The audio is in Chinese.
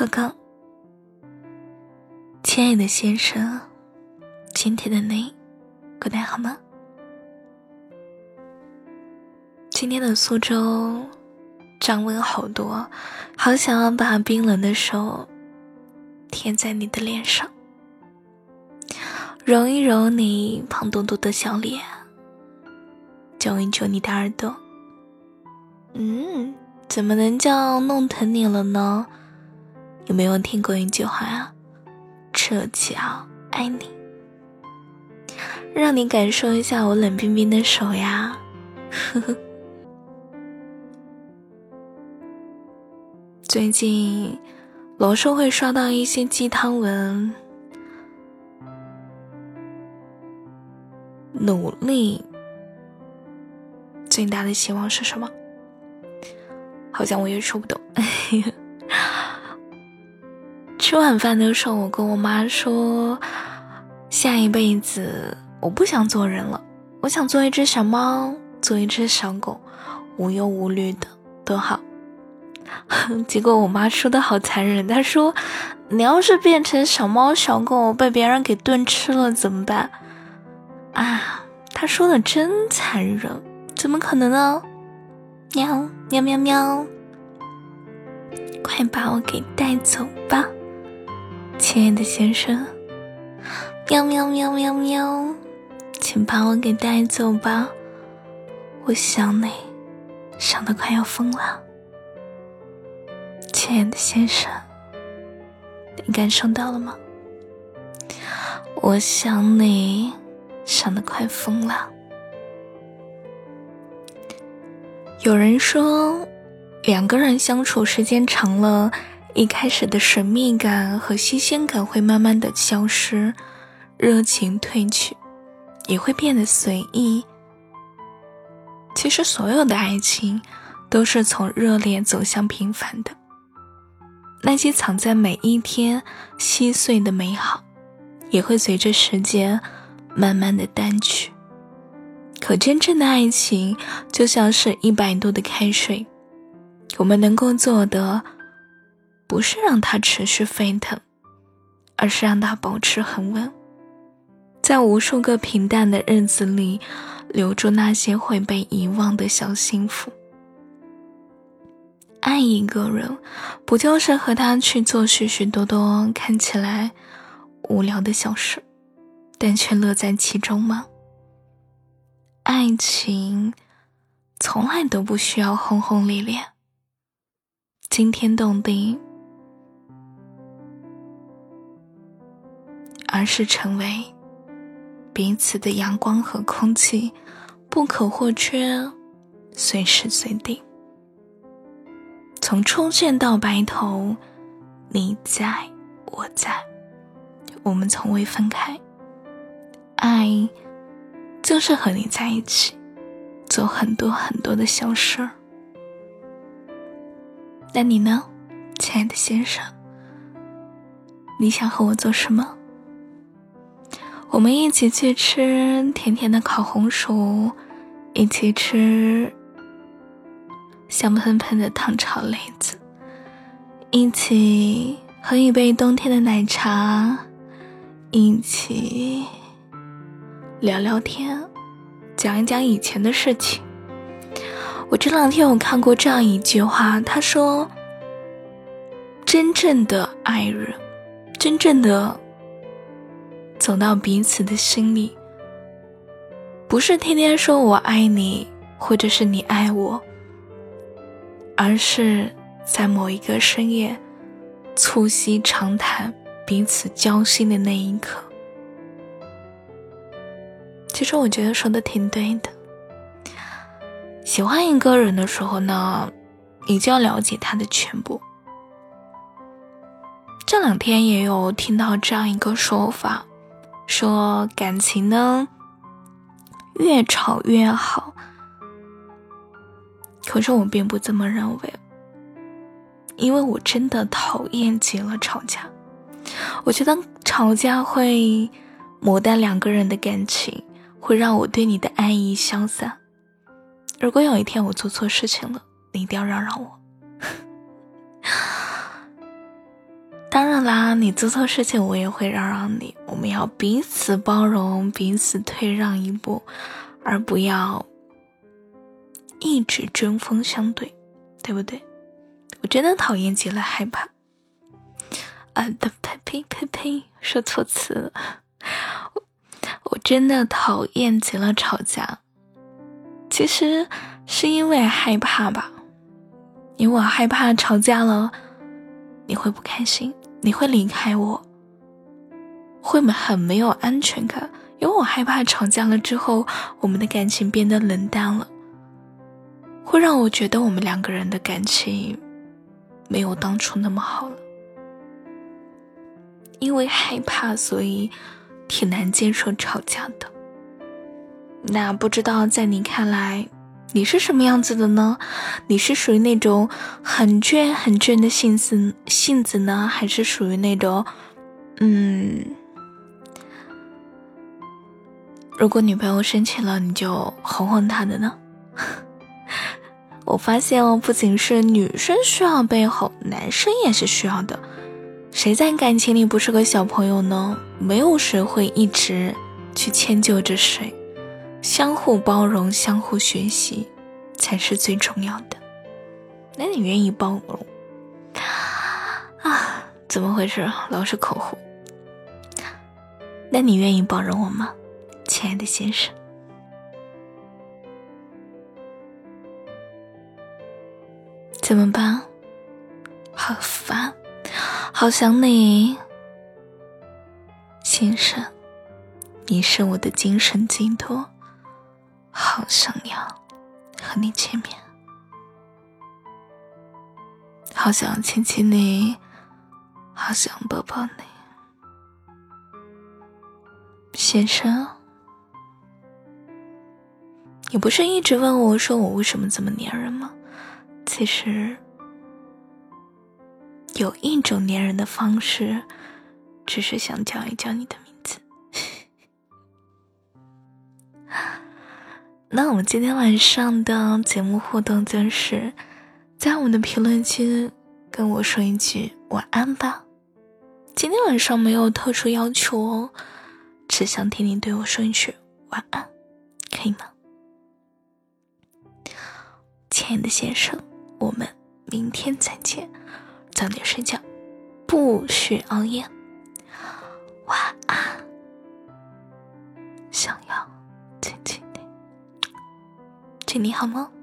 哥哥，亲爱的先生，今天的你过得好吗？今天的苏州降温好多，好想要把冰冷的手贴在你的脸上，揉一揉你胖嘟嘟的小脸，揪一揪你的耳朵。嗯，怎么能叫弄疼你了呢？有没有听过一句话啊？这叫爱你，让你感受一下我冷冰冰的手呀。呵呵。最近老是会刷到一些鸡汤文，努力最大的希望是什么？好像我也说不懂。吃晚饭的时候，我跟我妈说：“下一辈子我不想做人了，我想做一只小猫，做一只小狗，无忧无虑的，多好。”结果我妈说的好残忍，她说：“你要是变成小猫小狗，被别人给炖吃了怎么办？”啊，她说的真残忍，怎么可能呢？喵喵喵喵，快把我给带走吧！亲爱的先生，喵喵喵喵喵，请把我给带走吧，我想你，想的快要疯了。亲爱的先生，你感受到了吗？我想你，想的快疯了。有人说，两个人相处时间长了。一开始的神秘感和新鲜感会慢慢的消失，热情褪去，也会变得随意。其实，所有的爱情都是从热烈走向平凡的。那些藏在每一天细碎的美好，也会随着时间慢慢的淡去。可真正的爱情，就像是一百度的开水，我们能够做的。不是让它持续沸腾，而是让它保持恒温，在无数个平淡的日子里，留住那些会被遗忘的小幸福。爱一个人，不就是和他去做许许多多看起来无聊的小事，但却乐在其中吗？爱情从来都不需要轰轰烈烈，惊天动地。而是成为彼此的阳光和空气，不可或缺，随时随地。从初见到白头，你在我在，我们从未分开。爱就是和你在一起，做很多很多的小事儿。那你呢，亲爱的先生？你想和我做什么？我们一起去吃甜甜的烤红薯，一起吃香喷喷的糖炒栗子，一起喝一杯冬天的奶茶，一起聊聊天，讲一讲以前的事情。我这两天我看过这样一句话，他说：“真正的爱人，真正的。”走到彼此的心里，不是天天说我爱你，或者是你爱我，而是在某一个深夜，促膝长谈，彼此交心的那一刻。其实我觉得说的挺对的。喜欢一个人的时候呢，你就要了解他的全部。这两天也有听到这样一个说法。说感情呢，越吵越好。可是我并不这么认为，因为我真的讨厌极了吵架。我觉得吵架会磨淡两个人的感情，会让我对你的爱意消散。如果有一天我做错事情了，你一定要让让我。当然啦，你做错事情我也会让让你，我们要彼此包容，彼此退让一步，而不要一直针锋相对，对不对？我真的讨厌极了害怕。啊，呸呸呸呸，说错词了。我真的讨厌极了吵架，其实是因为害怕吧，因为我害怕吵架了你会不开心，你会离开我，会很没有安全感，因为我害怕吵架了之后我们的感情变得冷淡了，会让我觉得我们两个人的感情没有当初那么好了，因为害怕，所以。挺难接受吵架的，那不知道在你看来，你是什么样子的呢？你是属于那种很倔很倔的性子性子呢，还是属于那种，嗯，如果女朋友生气了，你就哄哄她的呢？我发现哦，不仅是女生需要被哄，男生也是需要的。谁在感情里不是个小朋友呢？没有谁会一直去迁就着谁，相互包容、相互学习才是最重要的。那你愿意包容啊？怎么回事？老是口红。那你愿意包容我吗，亲爱的先生？怎么办？好烦。好想你，先生，你是我的精神寄托，好想要和你见面，好想亲亲你，好想抱抱你，先生，你不是一直问我说我为什么这么粘人吗？其实。有一种粘人的方式，只是想叫一叫你的名那我们今天晚上的节目互动就是，在我们的评论区跟我说一句晚安吧。今天晚上没有特殊要求哦，只想听你对我说一句晚安，可以吗？亲爱的先生，我们明天再见。早点睡觉，不许熬夜。祝你好吗。